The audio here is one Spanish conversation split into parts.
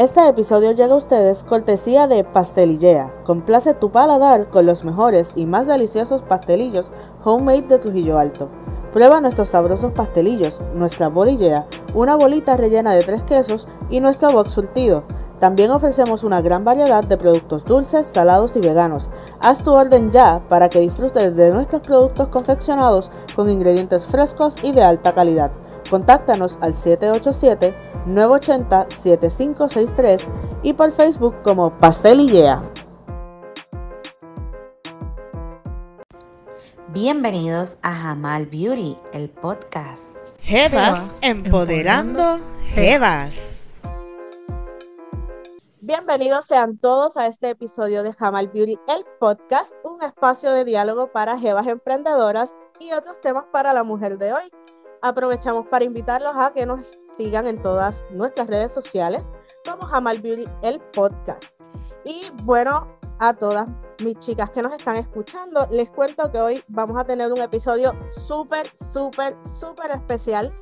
Este episodio llega a ustedes cortesía de Pastelillea. Complace tu paladar con los mejores y más deliciosos pastelillos homemade de Trujillo Alto. Prueba nuestros sabrosos pastelillos, nuestra bolillea, una bolita rellena de tres quesos y nuestro box surtido. También ofrecemos una gran variedad de productos dulces, salados y veganos. Haz tu orden ya para que disfrutes de nuestros productos confeccionados con ingredientes frescos y de alta calidad. Contáctanos al 787 980-7563 y por Facebook como Pastel y Bienvenidos a Jamal Beauty, el podcast. Jevas empoderando Jevas. Bienvenidos sean todos a este episodio de Jamal Beauty, el podcast, un espacio de diálogo para jevas emprendedoras y otros temas para la mujer de hoy aprovechamos para invitarlos a que nos sigan en todas nuestras redes sociales como Jamal Beauty, el podcast. Y bueno, a todas mis chicas que nos están escuchando, les cuento que hoy vamos a tener un episodio súper, súper, súper especial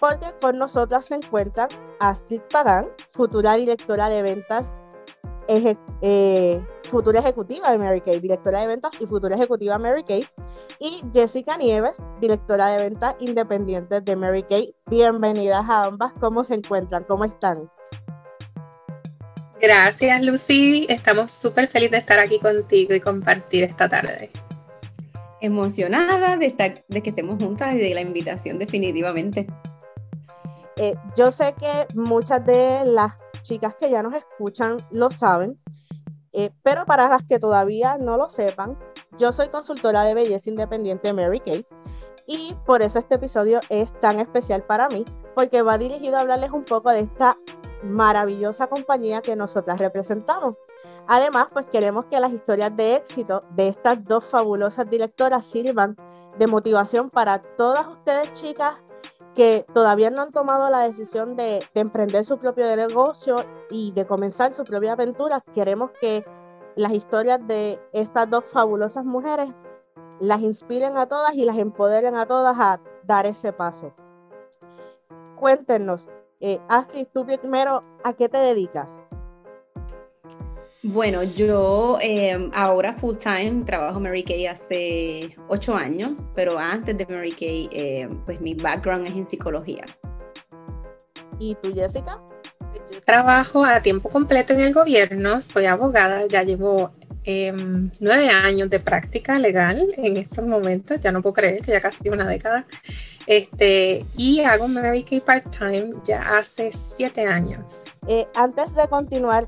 porque con nosotras se encuentra Astrid Pagán, futura directora de ventas eh, futura ejecutiva de Mary Kay, directora de ventas y futura ejecutiva Mary Kay, y Jessica Nieves, directora de ventas independiente de Mary Kay. Bienvenidas a ambas, ¿cómo se encuentran? ¿Cómo están? Gracias, Lucy. Estamos súper felices de estar aquí contigo y compartir esta tarde. Emocionada de, estar, de que estemos juntas y de la invitación definitivamente. Eh, yo sé que muchas de las chicas que ya nos escuchan lo saben, eh, pero para las que todavía no lo sepan, yo soy consultora de belleza independiente Mary Kay y por eso este episodio es tan especial para mí, porque va dirigido a hablarles un poco de esta maravillosa compañía que nosotras representamos. Además, pues queremos que las historias de éxito de estas dos fabulosas directoras sirvan de motivación para todas ustedes chicas que todavía no han tomado la decisión de, emprender su propio negocio y de comenzar su propia aventura, queremos que las historias de estas dos fabulosas mujeres las inspiren a todas y las empoderen a todas a dar ese paso. Cuéntenos, eh, Astrid, tú primero, ¿a qué te dedicas? Bueno, yo eh, ahora full time trabajo Mary Kay hace ocho años, pero antes de Mary Kay, eh, pues mi background es en psicología. ¿Y tú, Jessica? Yo trabajo a tiempo completo en el gobierno, soy abogada, ya llevo em, nueve años de práctica legal en estos momentos, ya no puedo creer que ya casi una década. Este, y hago Mary Kay part-time ya hace siete años. Eh, antes de continuar,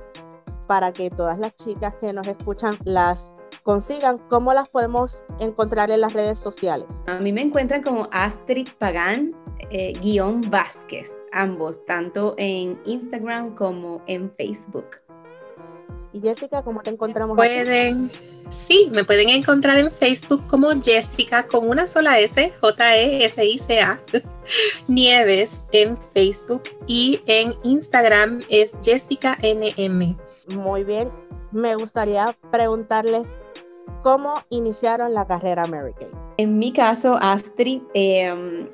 para que todas las chicas que nos escuchan las consigan, ¿cómo las podemos encontrar en las redes sociales? A mí me encuentran como Astrid Pagán, eh, guion Vázquez, ambos, tanto en Instagram como en Facebook. Y Jessica, ¿cómo te encontramos? Pueden, sí, me pueden encontrar en Facebook como Jessica con una sola S, J-E-S-I-C-A, Nieves en Facebook y en Instagram es Jessica NM. Muy bien. Me gustaría preguntarles cómo iniciaron la carrera Mary Kay. En mi caso, Astrid, em,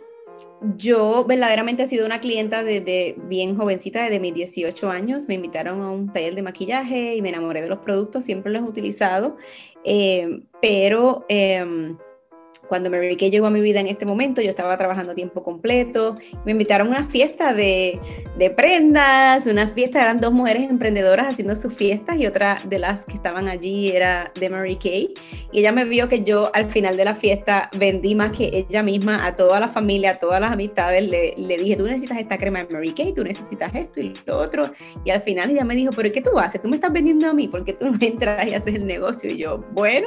yo verdaderamente he sido una clienta desde bien jovencita, desde mis 18 años. Me invitaron a un taller de maquillaje y me enamoré de los productos, siempre los he utilizado, em, pero em, cuando Mary Kay llegó a mi vida en este momento, yo estaba trabajando a tiempo completo. Me invitaron a una fiesta de, de prendas, una fiesta, eran dos mujeres emprendedoras haciendo sus fiestas y otra de las que estaban allí era de Mary Kay. Y ella me vio que yo al final de la fiesta vendí más que ella misma a toda la familia, a todas las amistades. Le, le dije, tú necesitas esta crema de Mary Kay, tú necesitas esto y lo otro. Y al final ella me dijo, pero ¿qué tú haces? Tú me estás vendiendo a mí, ¿por qué tú no entras y haces el negocio? Y yo, bueno,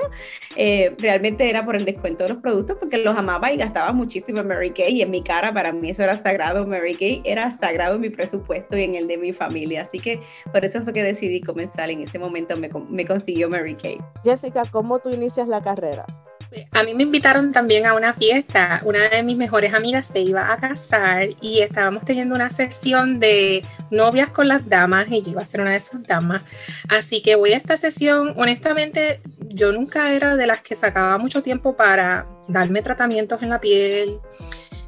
eh, realmente era por el descuento de los productos porque los amaba y gastaba muchísimo en Mary Kay y en mi cara para mí eso era sagrado. Mary Kay era sagrado en mi presupuesto y en el de mi familia. Así que por eso fue que decidí comenzar. En ese momento me, me consiguió Mary Kay. Jessica, ¿cómo tú inicias la carrera? A mí me invitaron también a una fiesta. Una de mis mejores amigas se iba a casar y estábamos teniendo una sesión de novias con las damas y yo iba a ser una de esas damas. Así que voy a esta sesión. Honestamente, yo nunca era de las que sacaba mucho tiempo para darme tratamientos en la piel.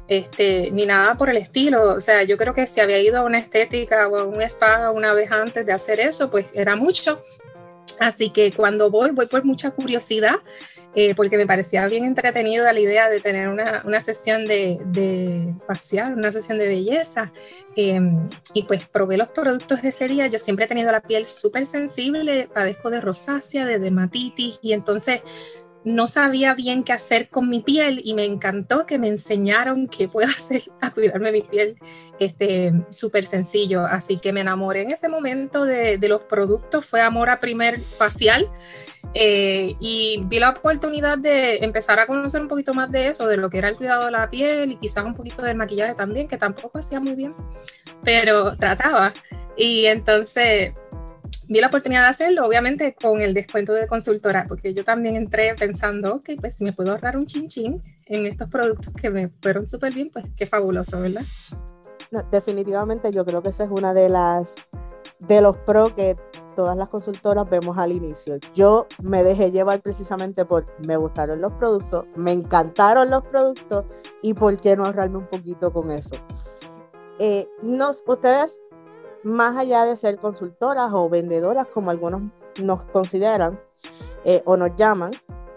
este, ni nada por el estilo. O sea, yo creo que si había ido a una estética o a un spa una vez antes de hacer eso, pues era mucho. Así que cuando voy, voy por mucha curiosidad, eh, porque me parecía bien entretenida la idea de tener una, una sesión de, de, facial, una sesión de belleza. Em, y pues probé los productos de ese día. Yo siempre he tenido la piel súper sensible, padezco de rosácea, de dermatitis, y entonces no sabía bien qué hacer con mi piel y me encantó que me enseñaron qué puedo hacer a cuidarme mi piel este súper sencillo así que me enamoré en ese momento de, los productos fue amor a primer facial eh, y vi la oportunidad de empezar a conocer un poquito más de eso, de lo que era el cuidado de la piel y quizás un poquito del maquillaje también, que tampoco hacía muy bien, pero trataba. Y entonces vi la oportunidad de hacerlo, obviamente con el descuento de consultora, porque yo también entré pensando, que pues si me puedo ahorrar un chin chin en estos productos que me fueron súper bien, pues qué fabuloso, ¿verdad? definitivamente yo creo que esa es una de las de los pros que todas las consultoras vemos al inicio. Yo me dejé llevar precisamente por me gustaron los productos, me encantaron los productos y por qué no ahorrarme un poquito con eso. Eh, nos, ustedes más allá de ser consultoras o vendedoras, como algunos nos consideran eh, o nos llaman,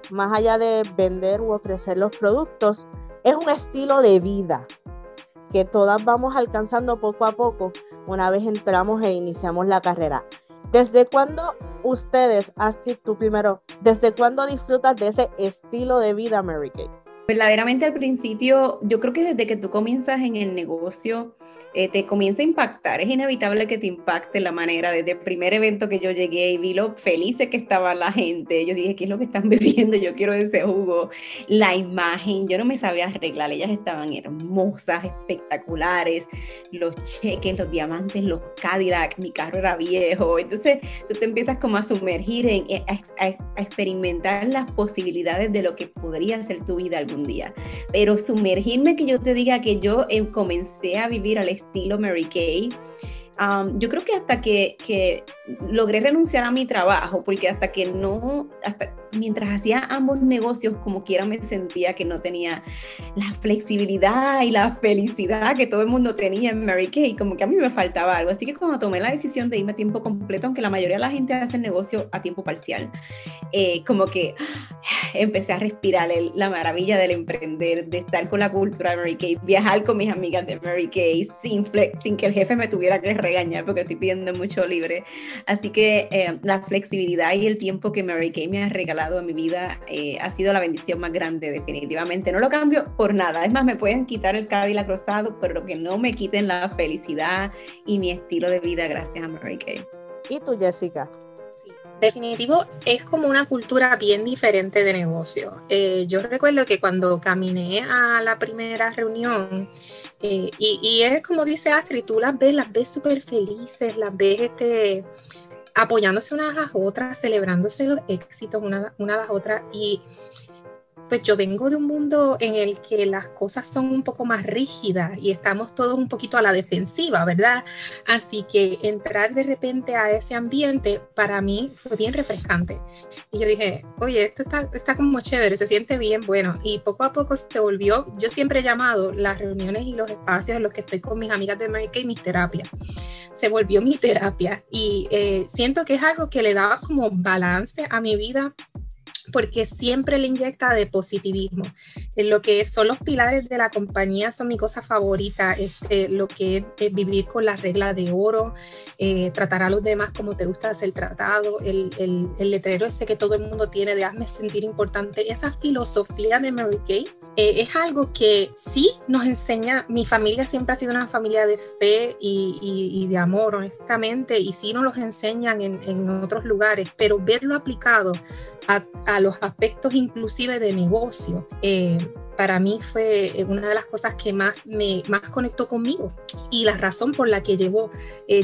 más allá de vender u ofrecer los productos, es un estilo de vida que todas vamos alcanzando poco a poco una vez entramos e iniciamos la carrera. ¿Desde cuándo ustedes, Astrid, tú primero, desde cuándo disfrutas de ese estilo de vida, Mary Kay? Verdaderamente al principio, yo creo que desde que tú comienzas en el negocio, eh, te comienza a impactar. Es inevitable que te impacte la manera. Desde el primer evento que yo llegué y vi lo felices que estaba la gente, yo dije, ¿qué es lo que están bebiendo? Yo quiero ese jugo. La imagen, yo no me sabía arreglar. Ellas estaban hermosas, espectaculares. Los cheques, los diamantes, los Cadillac, mi carro era viejo. Entonces tú te empiezas como a sumergir en, a, a experimentar las posibilidades de lo que podría ser tu vida algún día. Pero sumergirme que yo te diga que yo em, comencé a vivir al estilo Mary Kay yo creo que hasta que, que, logré renunciar a mi trabajo, porque hasta que no, hasta mientras hacía ambos negocios, como quiera me sentía que no tenía la flexibilidad y la felicidad que todo el mundo tenía en Mary Kay, como que a mí me faltaba algo. Así que cuando tomé la decisión de irme a tiempo completo, aunque la mayoría de la gente hace el negocio a tiempo parcial, eh, como que empecé a respirar la maravilla del emprender, de estar con la cultura de Mary Kay, viajar con mis amigas de Mary Kay, sin, sin que el jefe me tuviera que regañar porque estoy pidiendo mucho libre. Así que eh, la flexibilidad y el tiempo que Mary Kay me ha regalado en mi vida eh, ha sido la bendición más grande, definitivamente. No lo cambio por nada. Es más, me pueden quitar el Cadillac rosado, pero lo que no me quiten la felicidad y mi estilo de vida gracias a Mary Kay. ¿Y tú, Jessica? definitivo es como una cultura bien diferente de negocio. Eh, yo recuerdo que cuando caminé a la primera reunión, eh, y, es como dice Astrid, tú las ves, las ves súper felices, las ves este, apoyándose unas a otras, celebrándose los éxitos una, una a otras. Y pues yo vengo de un mundo en el que las cosas son un poco más rígidas y estamos todos un poquito a la defensiva, ¿verdad? Así que entrar de repente a ese ambiente para mí fue bien refrescante. Y yo dije, oye, esto está, está como chévere, se siente bien, bueno, y poco a poco se volvió, yo siempre he llamado las reuniones y los espacios en los que estoy con mis amigas de Mary Kay mis terapias. Se volvió mi terapia y eh, siento que es algo que le daba como balance a mi vida porque siempre le inyecta de positivismo. En lo que son los pilares de la compañía son mi cosa favorita, este, lo que es, vivir con la regla de oro, eh, tratar a los demás como te gusta ser tratado, el, el, el, letrero ese que todo el mundo tiene de hazme sentir importante, esa filosofía de Mary Kay eh, es algo que sí nos enseña, mi familia siempre ha sido una familia de fe y, de amor, honestamente, y sí nos los enseñan en, otros lugares, pero verlo aplicado a, a, los aspectos inclusive de negocio, eh, para mí fue eh, una de las cosas que más me más conectó conmigo y la razón por la que llevo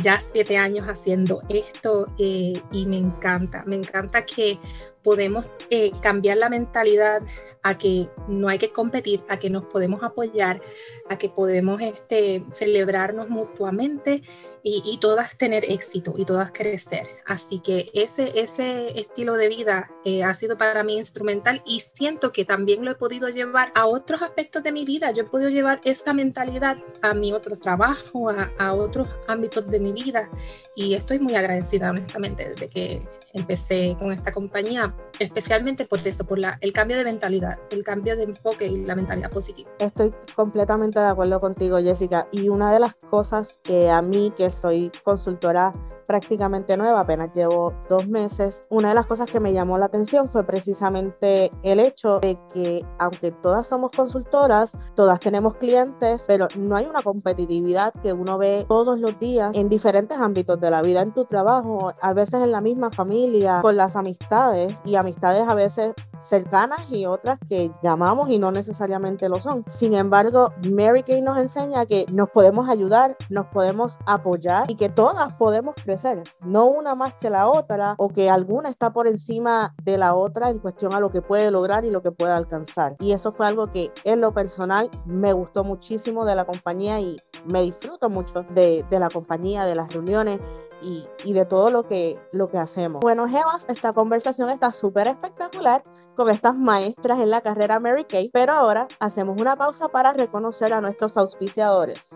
ya siete años haciendo esto y me encanta, me encanta que podemos eh, cambiar la mentalidad a que no hay que competir, a que nos podemos apoyar, a que podemos este, celebrarnos mutuamente y, todas tener éxito y todas crecer. Así que ese, ese estilo de vida eh, ha sido para mí instrumental y siento que también lo he podido llevar a otros aspectos de mi vida. Yo he podido llevar esta mentalidad a mi otro trabajo, a, a otros ámbitos de mi vida y estoy muy agradecida honestamente desde que empecé con esta compañía, especialmente por eso, por la, el cambio de mentalidad, el cambio de enfoque y la mentalidad positiva. Estoy completamente de acuerdo contigo, Jessica. Y una de las cosas que a mí, que soy consultora prácticamente nueva, apenas llevo dos meses, una de las cosas que me llamó la atención fue precisamente el hecho de que aunque todas somos consultoras, todas tenemos clientes, pero no hay una competitividad que uno ve todos los días en diferentes ámbitos de la vida, en tu trabajo, a veces en la misma familia, con las amistades y amistades a veces cercanas y otras que llamamos y no necesariamente lo son. Sin embargo, Mary Kay nos enseña que nos podemos ayudar, nos podemos apoyar y que todas podemos crecer no una más que la otra o que alguna está por encima de la otra en cuestión a lo que puede lograr y lo que puede alcanzar. Y eso fue algo que en lo personal me gustó muchísimo de la compañía y me disfruto mucho de, la compañía, de las reuniones y, y, de todo lo que, lo que hacemos. Bueno, Jebas, esta conversación está súper espectacular con estas maestras en la carrera Mary Kay, pero ahora hacemos una pausa para reconocer a nuestros auspiciadores.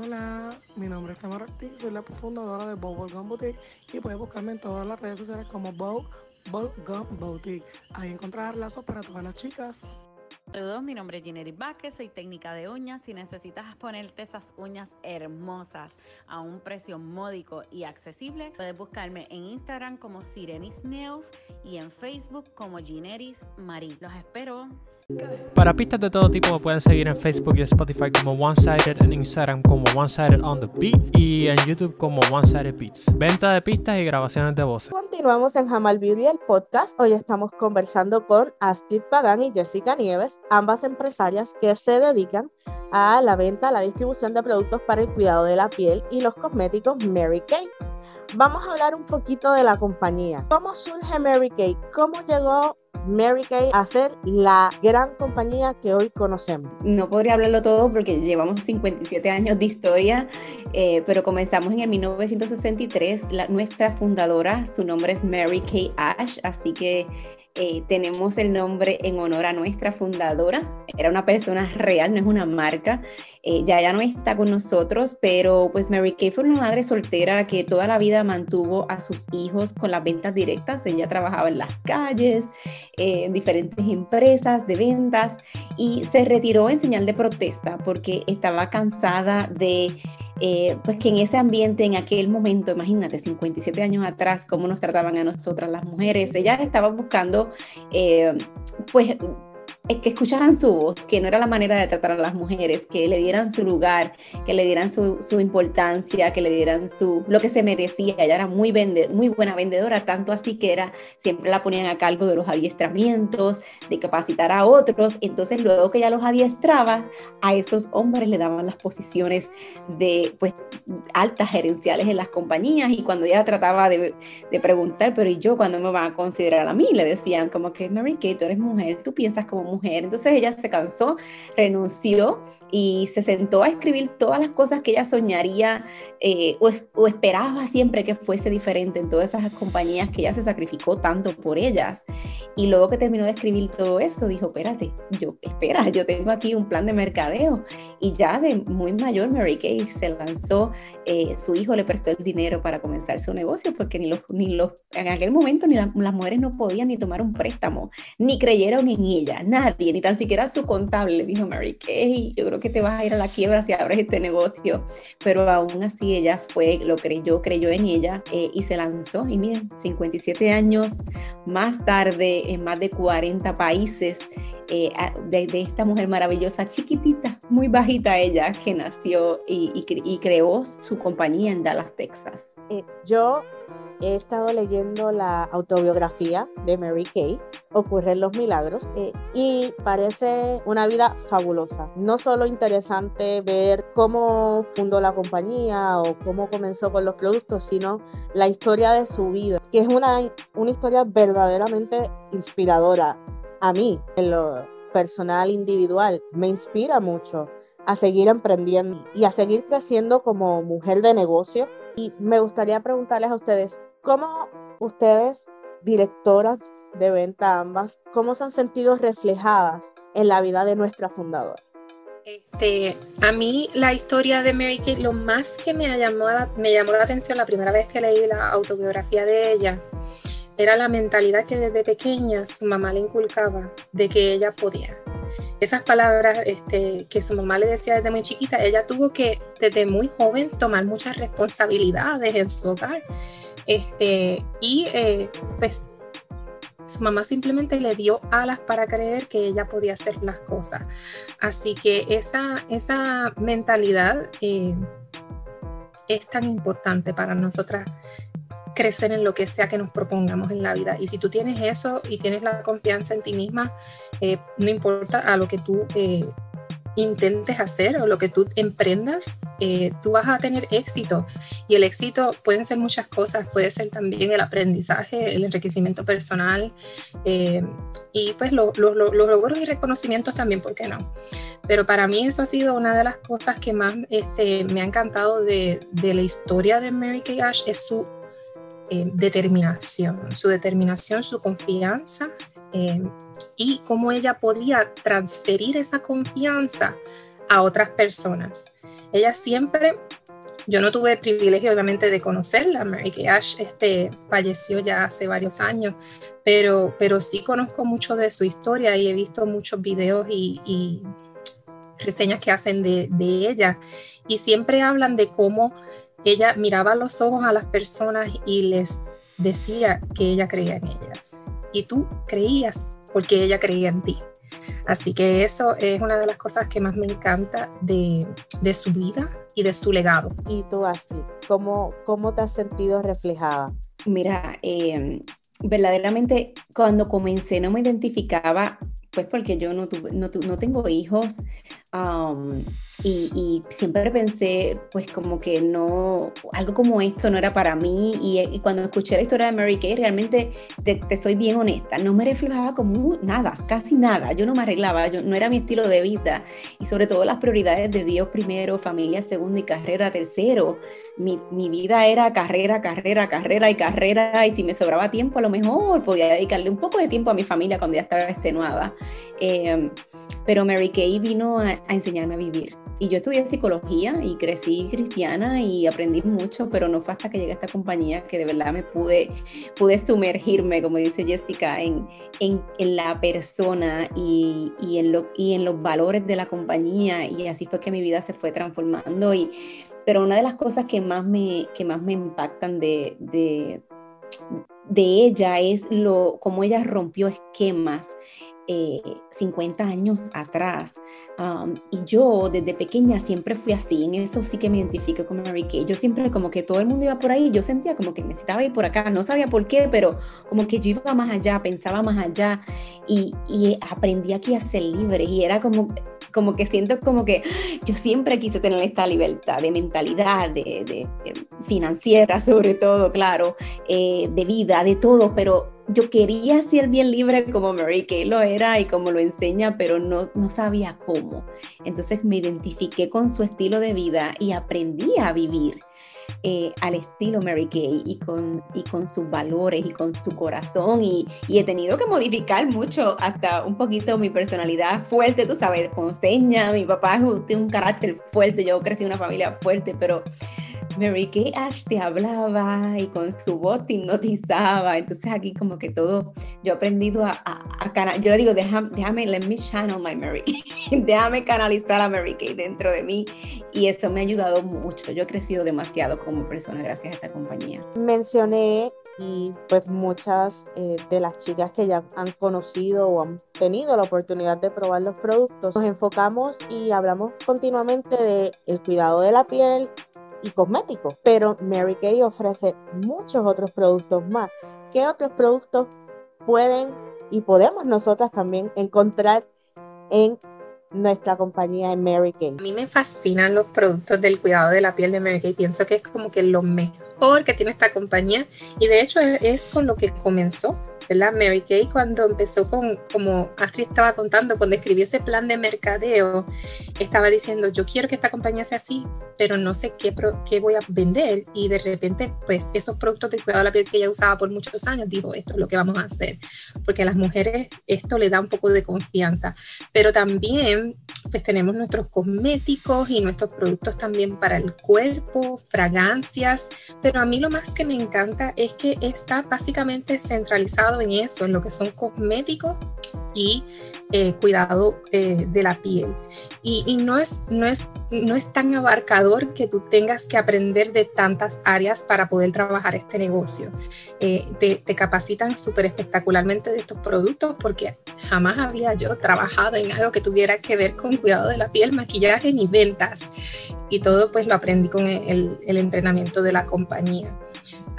Hola, mi nombre es Tamara Ortiz, soy la fundadora de Bow Gum Boutique y puedes buscarme en todas las redes sociales como Bow Gum Boutique. Ahí encontrarás lazos para todas las chicas. Saludos, mi nombre es Ginery Vázquez, soy técnica de uñas. Si necesitas ponerte esas uñas hermosas a un precio módico y accesible, puedes buscarme en Instagram como Sirenis Nails y en Facebook como Gineris Marie. Los espero. Para pistas de todo tipo me pueden seguir en Facebook y Spotify como One Sided, en Instagram como One Sided on the Beat y en YouTube como One Sided Beats. Venta de pistas y grabaciones de voces. Continuamos en Jamal Beauty, el podcast. Hoy estamos conversando con Astrid Pagan y Jessica Nieves, ambas empresarias que se dedican a la venta, la distribución de productos para el cuidado de la piel y los cosméticos Mary Kay. Vamos a hablar un poquito de la compañía. ¿Cómo surge Mary Kay? ¿Cómo llegó Mary Kay a ser la gran compañía que hoy conocemos? No podría hablarlo todo porque llevamos 57 años de historia, eh, pero comenzamos en el 1963. La, nuestra fundadora, su nombre es Mary Kay Ash, así que eh, tenemos el nombre en honor a nuestra fundadora. Era una persona real, no es una marca. Eh, ya ya no está con nosotros, pero pues Mary Kay fue una madre soltera que toda la vida mantuvo a sus hijos con las ventas directas. Ella trabajaba en las calles, eh, en diferentes empresas de ventas y se retiró en señal de protesta porque estaba cansada de eh, pues que en ese ambiente, en aquel momento, imagínate, 57 años atrás, cómo nos trataban a nosotras las mujeres, ella estaba buscando, eh, pues que escucharan su voz, que no era la manera de tratar a las mujeres, que le dieran su lugar, que le dieran su, su importancia, que le dieran su, lo que se merecía. Ella era muy, vende, muy buena vendedora, tanto así que era, siempre la ponían a cargo de los adiestramientos, de capacitar a otros. Entonces, luego que ella los adiestraba, a esos hombres le daban las posiciones de pues, altas gerenciales en las compañías. Y cuando ella trataba de, de preguntar, pero ¿y yo cuándo me van a considerar a mí? Le decían como que, Mary Kay, tú eres mujer, tú piensas como mujer entonces ella se cansó, renunció y se sentó a escribir todas las cosas que ella soñaría eh, o, esperaba siempre que fuese diferente en todas esas compañías que ella se sacrificó tanto por ellas. Y luego que terminó de escribir todo esto, dijo, espérate, yo, espera, yo tengo aquí un plan de mercadeo. Y ya de muy mayor, Mary Kay se lanzó, eh, su hijo le prestó el dinero para comenzar su negocio, porque ni los, ni los, en aquel momento ni las mujeres no podían ni tomar un préstamo, ni creyeron en ella, nadie, ni tan siquiera su contable, dijo Mary Kay, yo creo que te vas a ir a la quiebra si abres este negocio. Pero aún así ella fue, lo creyó, creyó en ella eh, y se lanzó. Y miren, 57 años más tarde, en más de 40 países, eh, de, esta mujer maravillosa, chiquitita, muy bajita ella, que nació y, creó su compañía en Dallas, Texas. Eh, yo he estado leyendo la autobiografía de Mary Kay, Ocurren los Milagros, eh, y parece una vida fabulosa. No solo interesante ver cómo fundó la compañía o cómo comenzó con los productos, sino la historia de su vida, que es una, una historia verdaderamente inspiradora. A mí, en lo personal, individual, me inspira mucho a seguir emprendiendo y a seguir creciendo como mujer de negocio. Y me gustaría preguntarles a ustedes, ¿Cómo ustedes, directoras de venta ambas, cómo se han sentido reflejadas en la vida de nuestra fundadora? Este, a mí la historia de Mary Kay, lo más que me llamó, me llamó la atención la primera vez que leí la autobiografía de ella, era la mentalidad que desde pequeña su mamá le inculcaba de que ella podía. Esas palabras este, que su mamá le decía desde muy chiquita, ella tuvo que desde muy joven tomar muchas responsabilidades en su hogar este, y eh, pues su mamá simplemente le dio alas para creer que ella podía hacer las cosas. Así que esa, esa mentalidad eh, es tan importante para nosotras crecer en lo que sea que nos propongamos en la vida. Y si tú tienes eso y tienes la confianza en ti misma, eh, no importa a lo que tú intentes hacer o lo que tú emprendas, eh, tú vas a tener éxito. Y el éxito pueden ser muchas cosas, puede ser también el aprendizaje, el enriquecimiento personal eh, y pues los logros y reconocimientos también, ¿por qué no? Pero para mí eso ha sido una de las cosas que más este, me ha encantado de, la historia de Mary Kay Ash, es su eh, determinación, su determinación, su confianza y cómo ella podía transferir esa confianza a otras personas. Ella siempre, yo no tuve el privilegio obviamente de conocerla, Mary Kay Ash este, falleció ya hace varios años, pero, pero sí conozco mucho de su historia y he visto muchos videos y, reseñas que hacen de ella y siempre hablan de cómo ella miraba los ojos a las personas y les decía que ella creía en ellas. Y tú creías porque ella creía en ti. Así que eso es una de las cosas que más me encanta de, de su vida y de su legado. ¿Y tú, Astrid, cómo, cómo te has sentido reflejada? Mira, em, verdaderamente cuando comencé no me identificaba, pues porque yo no, tuve, no, no tengo hijos, y, siempre pensé, pues como que no, algo como esto no era para mí. Y, cuando escuché la historia de Mary Kay, realmente te, soy bien honesta, no me reflejaba como nada, casi nada. Yo no me arreglaba, yo, no era mi estilo de vida. Y sobre todo las prioridades de Dios primero, familia segundo y carrera tercero. Mi, mi vida era carrera, carrera, carrera y carrera. Y si me sobraba tiempo, a lo mejor podía dedicarle un poco de tiempo a mi familia cuando ya estaba extenuada. Eh, pero Mary Kay vino a, enseñarme a vivir. Y yo estudié psicología y crecí cristiana y aprendí mucho, pero no fue hasta que llegué a esta compañía que de verdad me pude, pude sumergirme, como dice Jessica, en, en, en la persona y, y, en lo, y en los valores de la compañía. Y así fue que mi vida se fue transformando. Y, pero una de las cosas que más me, que más me impactan de, de, de ella es lo, cómo ella rompió esquemas 50 eh, años atrás. y yo desde pequeña siempre fui así, en eso sí que me identifico con Mary Kay. Yo siempre como que todo el mundo iba por ahí, yo sentía como que necesitaba ir por acá, no sabía por qué, pero como que yo iba más allá, pensaba más allá y, y aprendí aquí a ser libre y era como como que siento como que yo siempre quise tener esta libertad de mentalidad, de, financiera sobre todo, claro, eh, de vida, de todo, pero yo quería ser bien libre como Mary Kay lo era y como lo enseña, pero no, no sabía cómo. Entonces me identifiqué con su estilo de vida y aprendí a vivir eh, al estilo Mary Kay y con, y con sus valores y con su corazón. Y, he tenido que modificar mucho hasta un poquito mi personalidad fuerte, tú sabes, con seña, mi papá tiene un carácter fuerte, yo crecí en una familia fuerte, pero Mary Kay Ash te hablaba y con su voz te hipnotizaba. Entonces aquí como que todo, yo he aprendido a, a, yo le digo, déjame, déjame, let me channel my Mary déjame canalizar a Mary Kay dentro de mí y eso me ha ayudado mucho. Yo he crecido demasiado como persona gracias a esta compañía. Mencioné y pues muchas eh, de las chicas que ya han conocido o han tenido la oportunidad de probar los productos, nos enfocamos y hablamos continuamente de cuidado de la piel, y cosméticos, pero Mary Kay ofrece muchos otros productos más. ¿Qué otros productos pueden y podemos nosotras también encontrar en nuestra compañía en Mary Kay? A mí me fascinan los productos del cuidado de la piel de Mary Kay. Pienso que es como que lo mejor que tiene esta compañía y de hecho es con lo que comenzó ¿verdad? Mary Kay cuando empezó con, como Astrid estaba contando, cuando escribió ese plan de mercadeo, estaba diciendo, yo quiero que esta compañía sea así, pero no sé qué, qué voy a vender. Y de repente, pues esos productos de cuidado de la piel que ella usaba por muchos años, dijo, esto es lo que vamos a hacer, porque a las mujeres esto le da un poco de confianza. Pero también, pues tenemos nuestros cosméticos y nuestros productos también para el cuerpo, fragancias, pero a mí lo más que me encanta es que está básicamente centralizado en eso, en lo que son cosméticos y eh, cuidado eh, de la piel. Y, no, es, no, es, no es tan abarcador que tú tengas que aprender de tantas áreas para poder trabajar este negocio. Eh, te, te, capacitan súper espectacularmente de estos productos porque jamás había yo trabajado en algo que tuviera que ver con cuidado de la piel, maquillaje ni ventas. Y todo pues lo aprendí con el, el entrenamiento de la compañía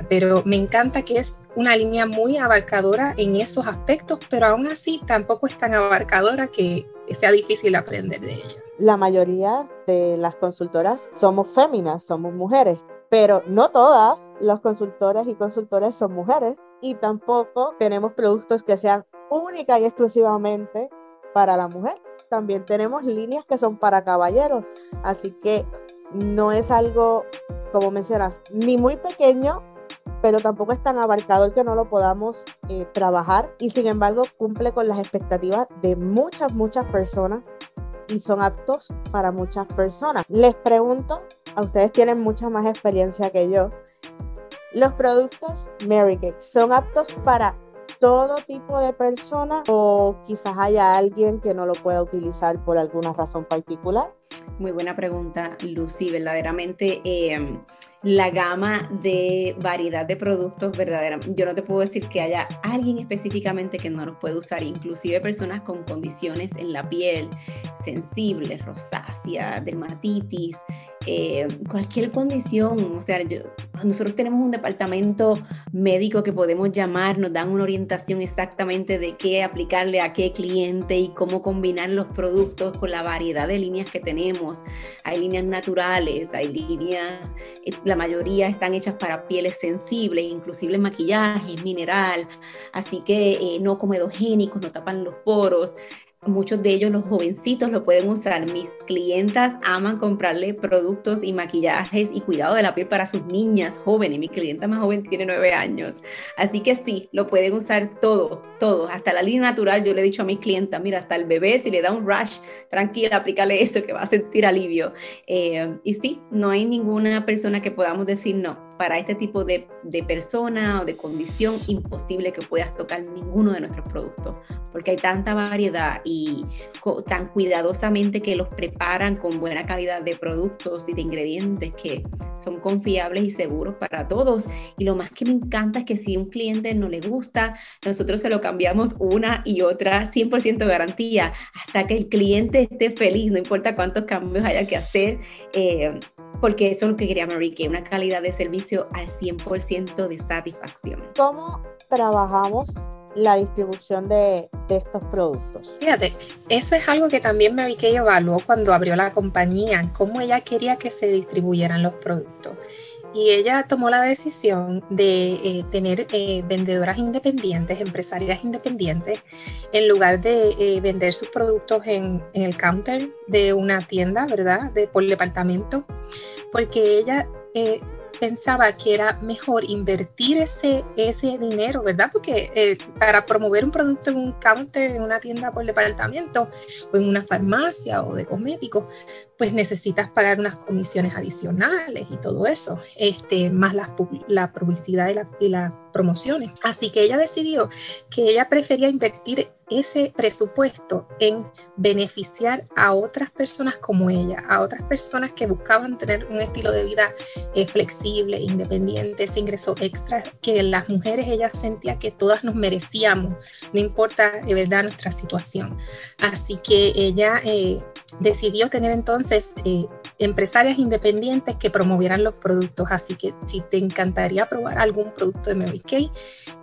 pero me encanta que es una línea muy abarcadora en esos aspectos, pero aún así tampoco es tan abarcadora que sea difícil aprender de ella. La mayoría de las consultoras somos féminas, somos mujeres, pero no todas las consultoras y consultores son mujeres y tampoco tenemos productos que sean única y exclusivamente para la mujer. También tenemos líneas que son para caballeros, así que no es algo, como mencionas, ni muy pequeño pero tampoco es tan abarcador que no lo podamos eh, trabajar y sin embargo cumple con las expectativas de muchas, muchas personas y son aptos para muchas personas. Les pregunto, a ustedes tienen mucha más experiencia que yo, ¿los productos Mary Kay son aptos para todo tipo de personas o quizás haya alguien que no lo pueda utilizar por alguna razón particular? Muy buena pregunta, Lucy. Verdaderamente em, la gama de variedad de productos, verdaderamente, yo no te puedo decir que haya alguien específicamente que no los puede usar, inclusive personas con condiciones en la piel sensibles, rosácea, dermatitis, eh, cualquier condición, o sea, nosotros tenemos un departamento médico que podemos llamar, nos dan una orientación exactamente de qué aplicarle a qué cliente y cómo combinar los productos con la variedad de líneas que tenemos. Hay líneas naturales, hay líneas, eh, la mayoría están hechas para pieles sensibles, inclusive maquillaje, mineral, así que eh, no comedogénicos, no tapan los poros. Muchos de ellos, los jovencitos, lo pueden usar. Mis clientas aman comprarle productos y maquillajes y cuidado de la piel para sus niñas jóvenes. Mi clienta más joven tiene nueve años. Así que sí, lo pueden usar todo, todo. Hasta la línea natural, yo le he dicho a mis clientas, mira, hasta el bebé, si le da un rush, tranquila, aplícale eso que va a sentir alivio. Eh, y sí, no hay ninguna persona que podamos decir no para este tipo de, de, persona o de condición imposible que puedas tocar ninguno de nuestros productos, porque hay tanta variedad y tan cuidadosamente que los preparan con buena calidad de productos y de ingredientes que son confiables y seguros para todos. Y lo más que me encanta es que si un cliente no le gusta, nosotros se lo cambiamos una y otra, 100% garantía, hasta que el cliente esté feliz, no importa cuántos cambios haya que hacer. Eh, porque eso es lo que quería Marie, que una calidad de servicio al 100% de satisfacción. ¿Cómo trabajamos la distribución de, de, estos productos? Fíjate, eso es algo que también Mary Kay evaluó cuando abrió la compañía, cómo ella quería que se distribuyeran los productos. Y ella tomó la decisión de eh, tener eh, vendedoras independientes, empresarias independientes, en lugar de eh, vender sus productos en, el counter de una tienda, ¿verdad? De, por departamento porque ella pensaba que era mejor invertir ese, ese dinero, ¿verdad? Porque para promover un producto en un counter, en una tienda por departamento o en una farmacia o de cosméticos, pues necesitas pagar unas comisiones adicionales y todo eso, este, más la, la publicidad y, la, y las promociones. Así que ella decidió que ella prefería invertir ese presupuesto en beneficiar a otras personas como ella, a otras personas que buscaban tener un estilo de vida eh, flexible, independiente, ese ingreso extra que las mujeres ella sentía que todas nos merecíamos, no importa de verdad nuestra situación. Así que ella eh, decidió tener entonces eh, empresarias independientes que promovieran los productos. Así que si te encantaría probar algún producto de Mary Kay,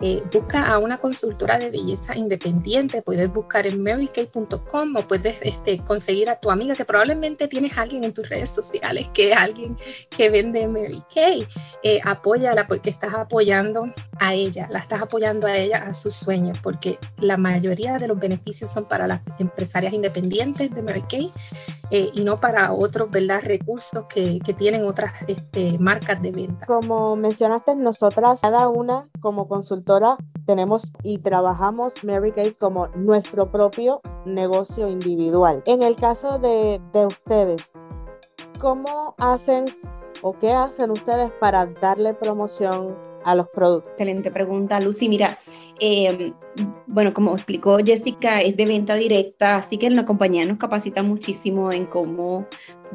eh, busca a una consultora de belleza independiente. Puedes buscar en marykay.com o puedes este, conseguir a tu amiga que probablemente tienes alguien en tus redes sociales que es alguien que vende Mary Kay. Eh, apóyala porque estás apoyando a ella, la estás apoyando a ella a sus sueños, porque la mayoría de los beneficios son para las empresarias independientes de Mary Kay eh, y no para otros ¿verdad? recursos que, que tienen otras este, marcas de venta. Como mencionaste, nosotras, cada una como consultora, tenemos y trabajamos Mary Kay como nuestro propio negocio individual. En el caso de, de ustedes, ¿cómo hacen o qué hacen ustedes para darle promoción a los productos? Excelente pregunta, Lucy. Mira, eh, bueno, como explicó Jessica, es de venta directa, así que la compañía nos capacita muchísimo en cómo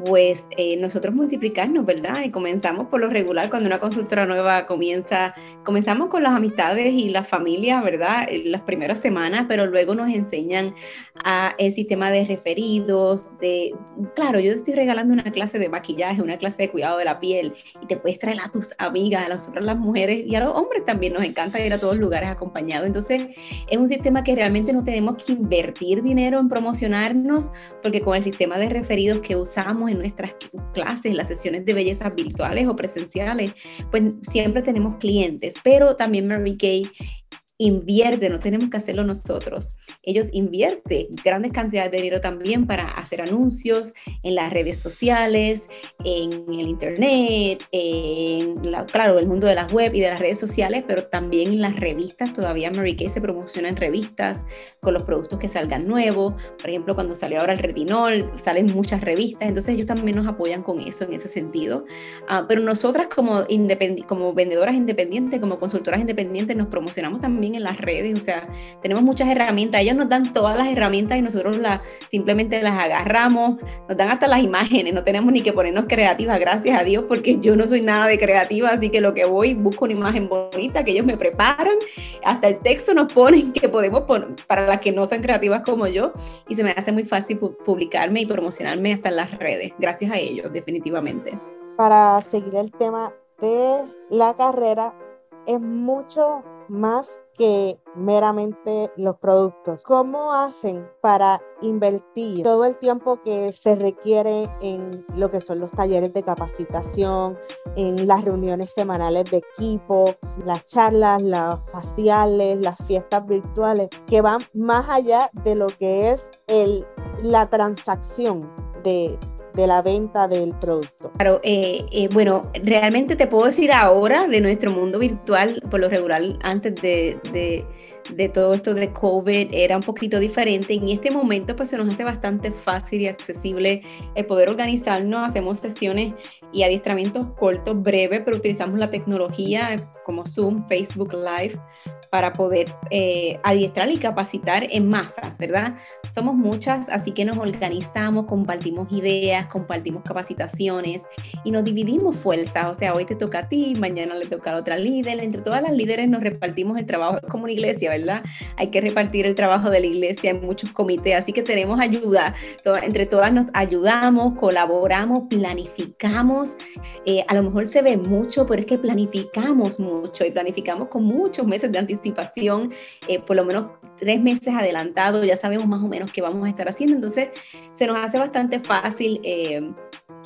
pues eh, nosotros multiplicarnos, ¿verdad? Y comenzamos por lo regular, cuando una consultora nueva comienza, comenzamos con las amistades y las familias, ¿verdad? En las primeras semanas, pero luego nos enseñan a el sistema de referidos, de, claro, yo estoy regalando una clase de maquillaje, una clase de cuidado de la piel, y te puedes traer a tus amigas, a nosotras las mujeres y a los hombres también nos encanta ir a todos lugares acompañados. Entonces, es un sistema que realmente no tenemos que invertir dinero en promocionarnos, porque con el sistema de referidos que usamos en nuestras clases, las sesiones de belleza virtuales o presenciales, pues siempre tenemos clientes, pero también Mary Kay invierte, no tenemos que hacerlo nosotros. Ellos invierten grandes cantidades de dinero también para hacer anuncios en las redes sociales, en el internet, en la, claro, el mundo de las web y de las redes sociales, pero también en las revistas. Todavía Mary Kay se promociona en revistas con los productos que salgan nuevos. Por ejemplo, cuando salió ahora el retinol, salen muchas revistas, entonces ellos también nos apoyan con eso en ese sentido. Uh, pero nosotras como, como vendedoras independientes, como consultoras independientes, nos promocionamos también en las redes, o sea, tenemos muchas herramientas, ellos nos dan todas las herramientas y nosotros las, simplemente las agarramos, nos dan hasta las imágenes, no tenemos ni que ponernos creativas, gracias a Dios, porque yo no soy nada de creativa, así que lo que voy, busco una imagen bonita que ellos me preparan, hasta el texto nos ponen que podemos poner, para las que no son creativas como yo, y se me hace muy fácil publicarme y promocionarme hasta en las redes, gracias a ellos, definitivamente. Para seguir el tema de la carrera, es mucho más que meramente los productos. ¿Cómo hacen para invertir todo el tiempo que se requiere en lo que son los talleres de capacitación, en las reuniones semanales de equipo, las charlas, las faciales, las fiestas virtuales, que van más allá de lo que es la transacción de, de la venta del producto? Eh, eh, bueno, realmente te puedo decir ahora de nuestro mundo virtual, por lo regular, antes de, de, de, todo esto de COVID era un poquito diferente. En este momento pues se nos hace bastante fácil y accesible el poder organizarnos, hacemos sesiones y adiestramientos cortos, breves, pero utilizamos la tecnología como Zoom, Facebook Live para poder eh, adiestrar y capacitar en masas, ¿verdad? Somos muchas, así que nos organizamos, compartimos ideas, compartimos capacitaciones y nos dividimos fuerzas. O sea, hoy te toca a ti, mañana le toca a otra líder. Entre todas las líderes nos repartimos el trabajo. Es como una iglesia, ¿verdad? Hay que repartir el trabajo de la iglesia en muchos comités, así que tenemos ayuda. entre todas nos ayudamos, colaboramos, planificamos. Eh, a lo mejor se ve mucho, pero es que planificamos mucho y planificamos con muchos meses de anticipación eh, por lo menos tres meses adelantado, ya sabemos más o menos qué vamos a estar haciendo, entonces se nos hace bastante fácil. Eh,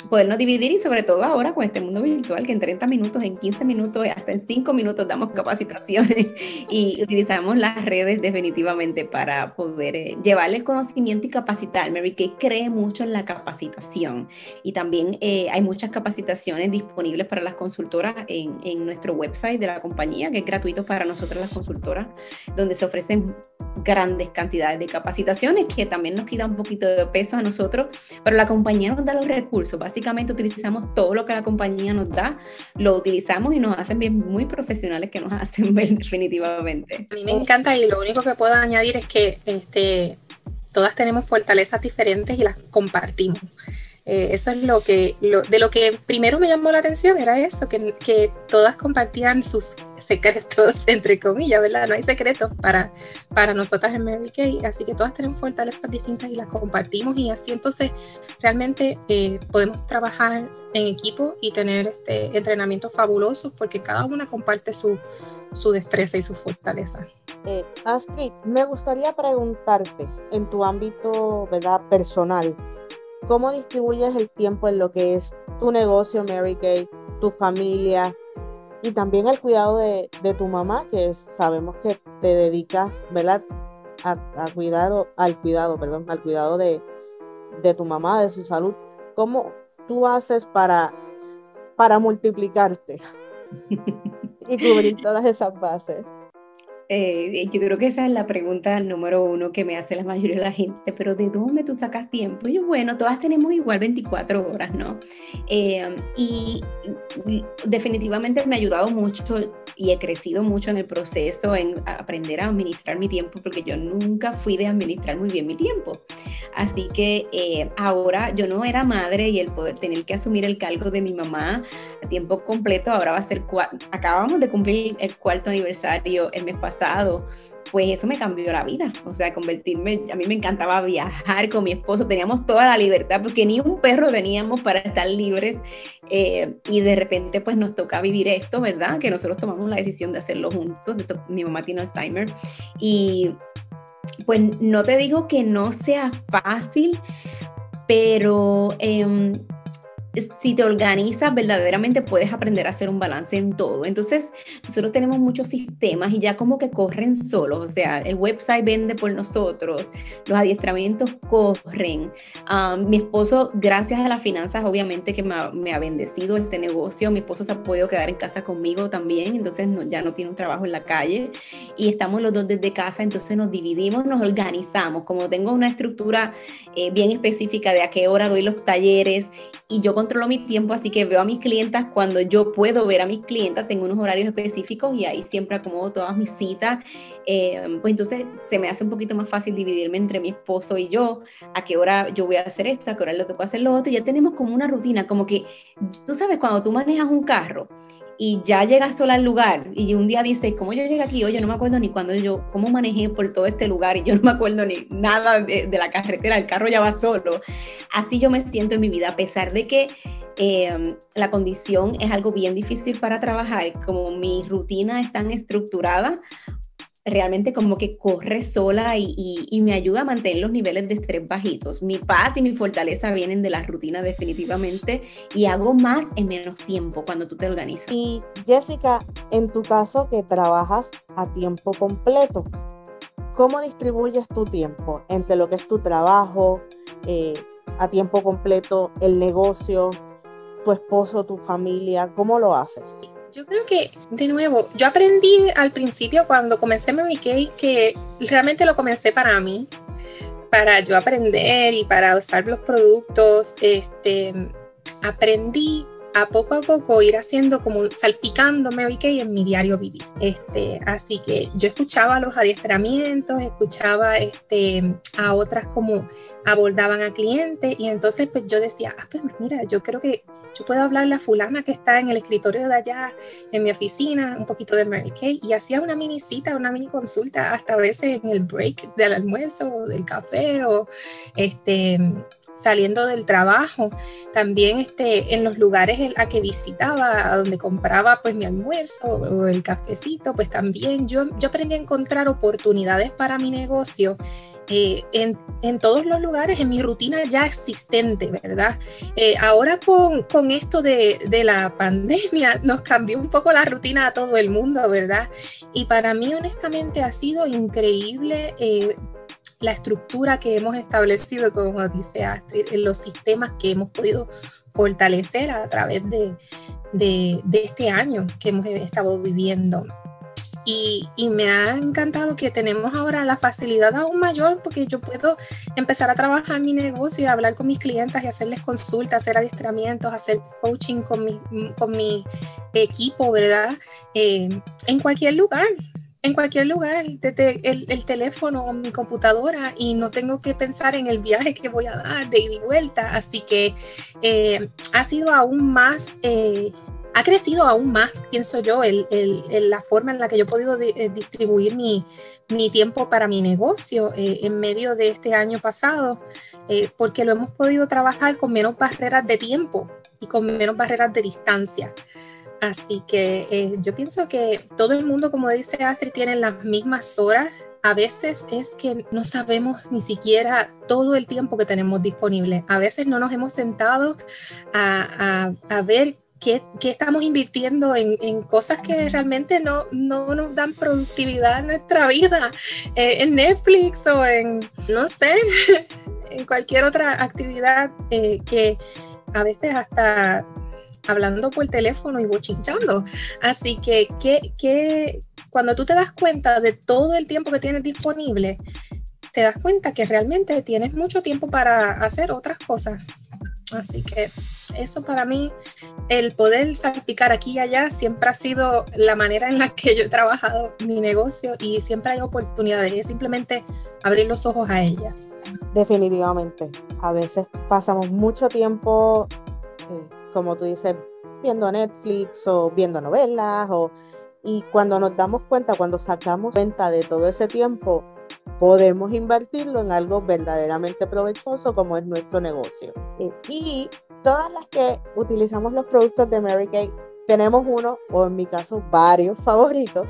podernos dividir y sobre todo ahora con este mundo virtual que en 30 minutos, en 15 minutos, hasta en 5 minutos damos capacitaciones y utilizamos las redes definitivamente para poder eh, llevarle el conocimiento y capacitar. Mary Kay cree mucho en la capacitación y también eh, hay muchas capacitaciones disponibles para las consultoras en, en nuestro website de la compañía, que es gratuito para nosotras las consultoras, donde se ofrecen grandes cantidades de capacitaciones que también nos quita un poquito de peso a nosotros, pero la compañía nos da los recursos. Básicamente utilizamos todo lo que la compañía nos da, lo utilizamos y nos hacen bien muy profesionales que nos hacen ver definitivamente. A mí me encanta y lo único que puedo añadir es que este, todas tenemos fortalezas diferentes y las compartimos. Eh, eso es lo que, de lo que primero me llamó la atención, era eso, que, que todas compartían sus secretos, entre comillas, ¿verdad? No hay secretos para, para nosotras en Mary Kay, así que todas tenemos fortalezas distintas y las compartimos y así entonces realmente eh, podemos trabajar en equipo y tener este, entrenamientos fabulosos porque cada una comparte su, su destreza y su fortaleza. Eh, Astrid, me gustaría preguntarte en tu ámbito ¿verdad? personal, ¿cómo distribuyes el tiempo en lo que es tu negocio Mary Kay, tu familia, y también al cuidado de, tu mamá, que sabemos que te dedicas, ¿verdad? A, cuidar, al cuidado, perdón, al cuidado de, de, tu mamá, de su salud. ¿Cómo tú haces para, para multiplicarte y cubrir todas esas bases? Eh, yo creo que esa es la pregunta número uno que me hace la mayoría de la gente, pero ¿de dónde tú sacas tiempo? Y yo, bueno, todas tenemos igual 24 horas, ¿no? Eh, y definitivamente me ha ayudado mucho y he crecido mucho en el proceso, en aprender a administrar mi tiempo, porque yo nunca fui de administrar muy bien mi tiempo. Así que eh, ahora yo no era madre y el poder tener que asumir el cargo de mi mamá a tiempo completo, ahora va a ser, acabamos de cumplir el cuarto aniversario el mes pasado pues eso me cambió la vida. O sea, convertirme, a mí me encantaba viajar con mi esposo, teníamos toda la libertad porque ni un perro teníamos para estar libres eh, y de repente pues nos toca vivir esto, ¿verdad? Que nosotros tomamos la decisión de hacerlo juntos. Mi mamá tiene Alzheimer y pues no te digo que no sea fácil, pero... Eh, si te organizas, verdaderamente puedes aprender a hacer un balance en todo. Entonces, nosotros tenemos muchos sistemas y ya como que corren solos, o sea, el website vende por nosotros, los adiestramientos corren. mi esposo, gracias a las finanzas, obviamente que me ha, bendecido este negocio, mi esposo se ha podido quedar en casa conmigo también, entonces ya no tiene un trabajo en la calle y estamos los dos desde casa, entonces nos dividimos, nos organizamos. Como tengo una estructura eh, bien específica de a qué hora doy los talleres y yo controlo mi tiempo, así que veo a mis clientas cuando yo puedo ver a mis clientas, tengo unos horarios específicos y ahí siempre acomodo todas mis citas. Eh, pues entonces se me hace un poquito más fácil dividirme entre mi esposo y yo, a qué hora yo voy a hacer esto, a qué hora le toca hacer lo otro, ya tenemos como una rutina, como que tú sabes, cuando tú manejas un carro y ya llegas sola al lugar y un día dices, ¿cómo yo llegué aquí? Oye, no me acuerdo ni cuando yo, cómo manejé por todo este lugar y yo no me acuerdo ni nada de, la carretera, el carro ya va solo. Así yo me siento en mi vida, a pesar de que em, la condición es algo bien difícil para trabajar, como mi rutina es tan estructurada, realmente como que corre sola y, me ayuda a mantener los niveles de estrés bajitos. Mi paz y mi fortaleza vienen de la rutina definitivamente y hago más en menos tiempo cuando tú te organizas. Y Jessica, en tu caso que trabajas a tiempo completo, ¿cómo distribuyes tu tiempo entre lo que es tu trabajo, eh, a tiempo completo, el negocio, tu esposo, tu familia? ¿Cómo lo haces? Yo creo que, de nuevo, yo aprendí al principio cuando comencé Mary Kay que realmente lo comencé para mí, para yo aprender y para usar los productos. Este, aprendí a poco a poco ir haciendo como salpicando Mary Kay en mi diario vivir. Este, así que yo escuchaba los adiestramientos, escuchaba este, a otras como abordaban a clientes y entonces pues yo decía, ah, pues mira, yo creo que yo puedo hablarle a fulana que está en el escritorio de allá, en mi oficina, un poquito de Mary Kay y hacía una mini cita, una mini consulta, hasta a veces en el break del almuerzo o del café o este saliendo del trabajo, también este, en los lugares a que visitaba, a donde compraba pues mi almuerzo o el cafecito, pues también yo, yo aprendí a encontrar oportunidades para mi negocio eh, en, en, todos los lugares, en mi rutina ya existente, ¿verdad? Eh, ahora con, con esto de, de, la pandemia nos cambió un poco la rutina a todo el mundo, ¿verdad? Y para mí honestamente ha sido increíble eh, la estructura que hemos establecido, como dice Astrid, en los sistemas que hemos podido fortalecer a través de, de, este año que hemos estado viviendo. Y, y, me ha encantado que tenemos ahora la facilidad aún mayor porque yo puedo empezar a trabajar mi negocio y hablar con mis clientes y hacerles consultas, hacer adiestramientos, hacer coaching con mi, con mi equipo, ¿verdad? Eh, en cualquier lugar, en cualquier lugar, desde el, el, teléfono o mi computadora y no tengo que pensar en el viaje que voy a dar de ida y vuelta. Así que eh, ha sido aún más... Eh, ha crecido aún más, pienso yo, el, el, la forma en la que yo he podido eh, distribuir mi, mi, tiempo para mi negocio eh, en medio de este año pasado, eh, porque lo hemos podido trabajar con menos barreras de tiempo y con menos barreras de distancia. Así que eh, yo pienso que todo el mundo, como dice Astrid, tiene las mismas horas. A veces es que no sabemos ni siquiera todo el tiempo que tenemos disponible. A veces no nos hemos sentado a, a, a ver qué, qué, estamos invirtiendo en, en, cosas que realmente no, no, nos dan productividad en nuestra vida, eh, en Netflix o en, no sé, en cualquier otra actividad eh, que a veces hasta hablando por teléfono y bochinchando. Así que, que, que cuando tú te das cuenta de todo el tiempo que tienes disponible, te das cuenta que realmente tienes mucho tiempo para hacer otras cosas. Así que eso para mí, el poder salpicar aquí y allá siempre ha sido la manera en la que yo he trabajado mi negocio y siempre hay oportunidades, es simplemente abrir los ojos a ellas. Definitivamente, a veces pasamos mucho tiempo, eh, como tú dices, viendo Netflix o viendo novelas, o, y cuando nos damos cuenta, cuando sacamos cuenta de todo ese tiempo, podemos invertirlo en algo verdaderamente provechoso como es nuestro negocio. Y todas las que utilizamos los productos de Mary Kay, tenemos uno, o en mi caso varios favoritos.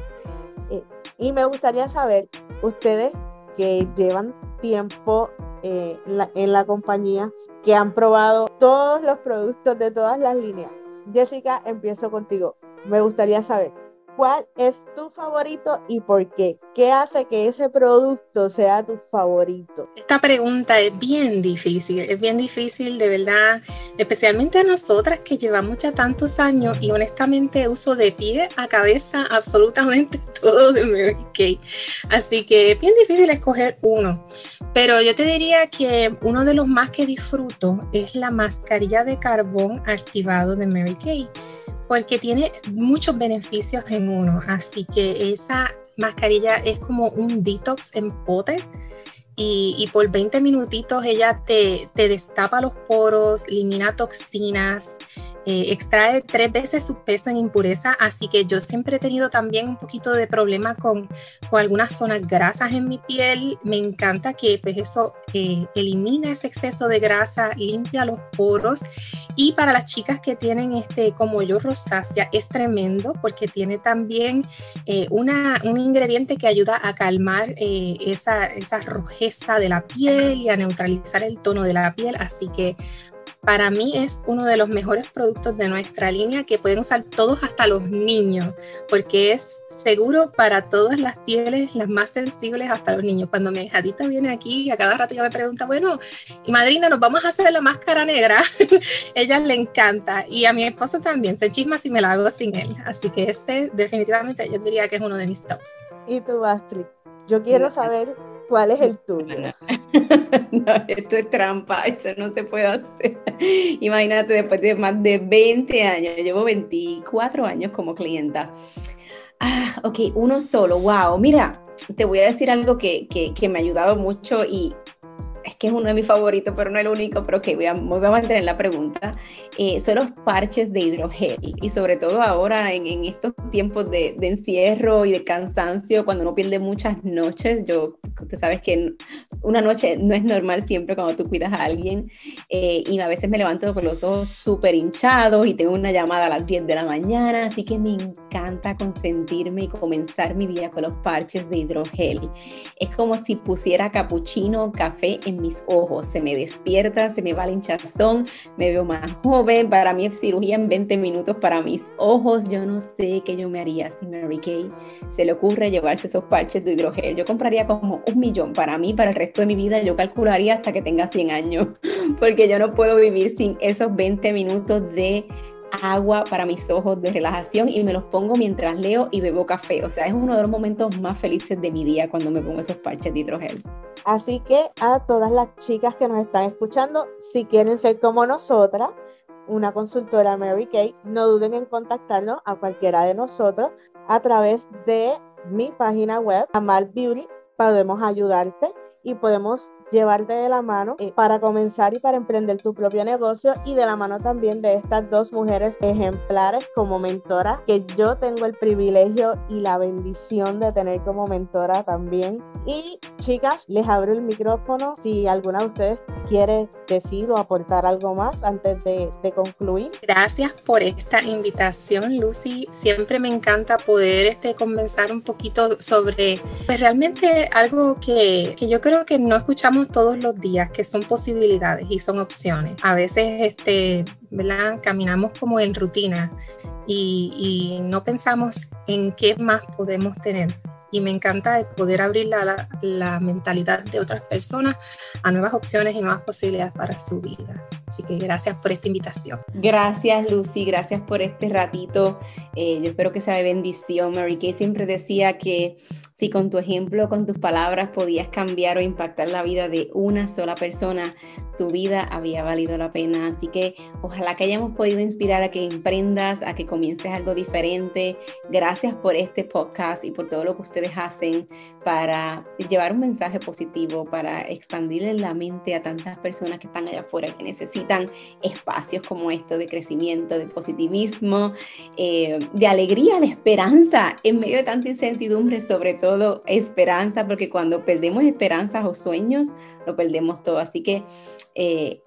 Y me gustaría saber, ustedes que llevan tiempo eh, la, en la compañía, que han probado todos los productos de todas las líneas. Jessica, empiezo contigo. Me gustaría saber, ¿Cuál es tu favorito y por qué? ¿Qué hace que ese producto sea tu favorito? Esta pregunta es bien difícil, es bien difícil de verdad, especialmente a nosotras que llevamos ya tantos años y honestamente uso de pie a cabeza absolutamente todo de Mary Kay. Así que es bien difícil escoger uno. Pero yo te diría que uno de los más que disfruto es la mascarilla de carbón activado de Mary Kay porque tiene muchos beneficios en uno. Así que esa mascarilla es como un detox en pote. Y, y por 20 minutitos ella te, te, destapa los poros, elimina toxinas, eh, extrae tres veces su peso en impureza, así que yo siempre he tenido también un poquito de problema con, con algunas zonas grasas en mi piel. Me encanta que pues eso eh, elimina ese exceso de grasa, limpia los poros y para las chicas que tienen este como yo rosácea es tremendo porque tiene también eh, una, un ingrediente que ayuda a calmar esa, esa rojeza de la piel y a neutralizar el tono de la piel, así que para mí es uno de los mejores productos de nuestra línea que pueden usar todos hasta los niños, porque es seguro para todas las pieles, las más sensibles hasta los niños. Cuando mi hijadita viene aquí y a cada rato ya me pregunta, bueno, y madrina, nos vamos a hacer la máscara negra, ella le encanta y a mi esposo también, se chisma si me la hago sin él. Así que este definitivamente yo diría que es uno de mis tops. ¿Y tú, Astrid? Yo quiero saber ¿Cuál es el tuyo? No, esto es trampa, eso no se puede hacer. Imagínate, después de más de 20 años, llevo 24 años como clienta. Ah, ok, uno solo, wow. Mira, te voy a decir algo que, que, que me ha ayudado mucho y que es uno de mis favoritos, pero no el único, pero que voy a, voy a mantener la pregunta, eh, son los parches de hidrogel. Y sobre todo ahora en, en estos tiempos de, de, encierro y de cansancio, cuando uno pierde muchas noches, yo, tú sabes que una noche no es normal siempre cuando tú cuidas a alguien, eh, y a veces me levanto con los ojos súper hinchados y tengo una llamada a las 10 de la mañana, así que me encanta consentirme y comenzar mi día con los parches de hidrogel. Es como si pusiera capuchino, café en mis ojos, se me despierta, se me va el hinchazón, me veo más joven, para mí es cirugía en 20 minutos para mis ojos, yo no sé qué yo me haría si Mary Kay se le ocurre llevarse esos parches de hidrogel. Yo compraría como un millón para mí, para el resto de mi vida, yo calcularía hasta que tenga 100 años, porque yo no puedo vivir sin esos 20 minutos de agua para mis ojos de relajación y me los pongo mientras leo y bebo café. O sea, es uno de los momentos más felices de mi día cuando me pongo esos parches de hidrogel. Así que a todas las chicas que nos están escuchando, si quieren ser como nosotras, una consultora Mary Kay, no duden en contactarnos a cualquiera de nosotros a través de mi página web, Amal Beauty. Podemos ayudarte y podemos llevarte de la mano eh, para comenzar y para emprender tu propio negocio y de la mano también de estas dos mujeres ejemplares como mentora que yo tengo el privilegio y la bendición de tener como mentora también. Y chicas, les abro el micrófono si alguna de ustedes quiere decir o aportar algo más antes de, de concluir. Gracias por esta invitación, Lucy. Siempre me encanta poder este, conversar un poquito sobre pues, realmente algo que, que yo creo que no escuchamos todos los días, que son posibilidades y son opciones. A veces, este, ¿verdad? Caminamos como en rutina y, y no pensamos en qué más podemos tener y me encanta poder abrir la, la, mentalidad de otras personas a nuevas opciones y nuevas posibilidades para su vida. Así que gracias por esta invitación. Gracias Lucy, gracias por este ratito. Eh, yo espero que sea de bendición. Mary Kay siempre decía que si con tu ejemplo, con tus palabras podías cambiar o impactar la vida de una sola persona, tu vida había valido la pena. Así que ojalá que hayamos podido inspirar a que emprendas, a que comiences algo diferente. Gracias por este podcast y por todo lo que ustedes hacen para llevar un mensaje positivo, para expandirle la mente a tantas personas que están allá afuera que necesitan espacios como esto de crecimiento, de positivismo, eh, de alegría, de esperanza en medio de tanta incertidumbre, sobre todo todo esperanza, porque cuando perdemos esperanzas o sueños, lo perdemos todo. Así que eh,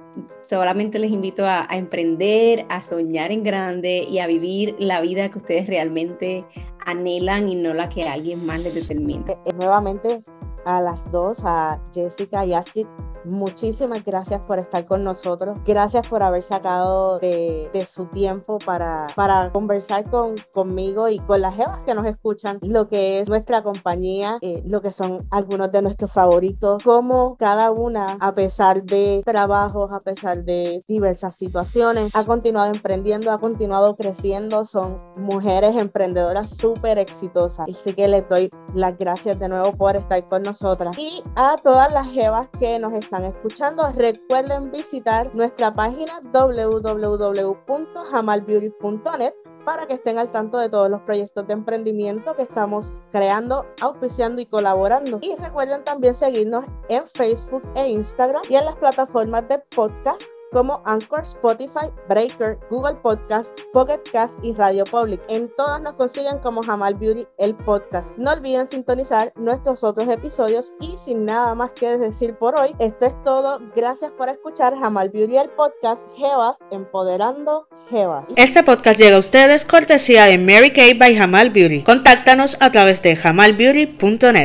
solamente les invito a, emprender, a soñar en grande y a vivir la vida que ustedes realmente anhelan y no la que alguien más les determina. Eh, eh, nuevamente a las dos, a Jessica y Astrid, muchísimas gracias por estar con nosotros. Gracias por haber sacado de, su tiempo para, para conversar con, conmigo y con las jevas que nos escuchan lo que es nuestra compañía, eh, lo que son algunos de nuestros favoritos, como cada una, a pesar de trabajos, a pesar de diversas situaciones, ha continuado emprendiendo, ha continuado creciendo. Son mujeres emprendedoras súper exitosas. Así que les doy las gracias de nuevo por estar con nosotras. Y a todas las jevas que nos están escuchando, recuerden visitar nuestra página www.jamalbeauty.net para que estén al tanto de todos los proyectos de emprendimiento que estamos creando, auspiciando y colaborando. Y recuerden también seguirnos en Facebook e Instagram y en las plataformas de podcast como Anchor, Spotify, Breaker, Google Podcast, Pocket Cast y Radio Public. En todas nos consiguen como Jamal Beauty el podcast. No olviden sintonizar nuestros otros episodios y sin nada más que decir por hoy, esto es todo. Gracias por escuchar Jamal Beauty el podcast Jevas Empoderando Jevas. Este podcast llega a ustedes cortesía de Mary Kay by Jamal Beauty. Contáctanos a través de jamalbeauty.net.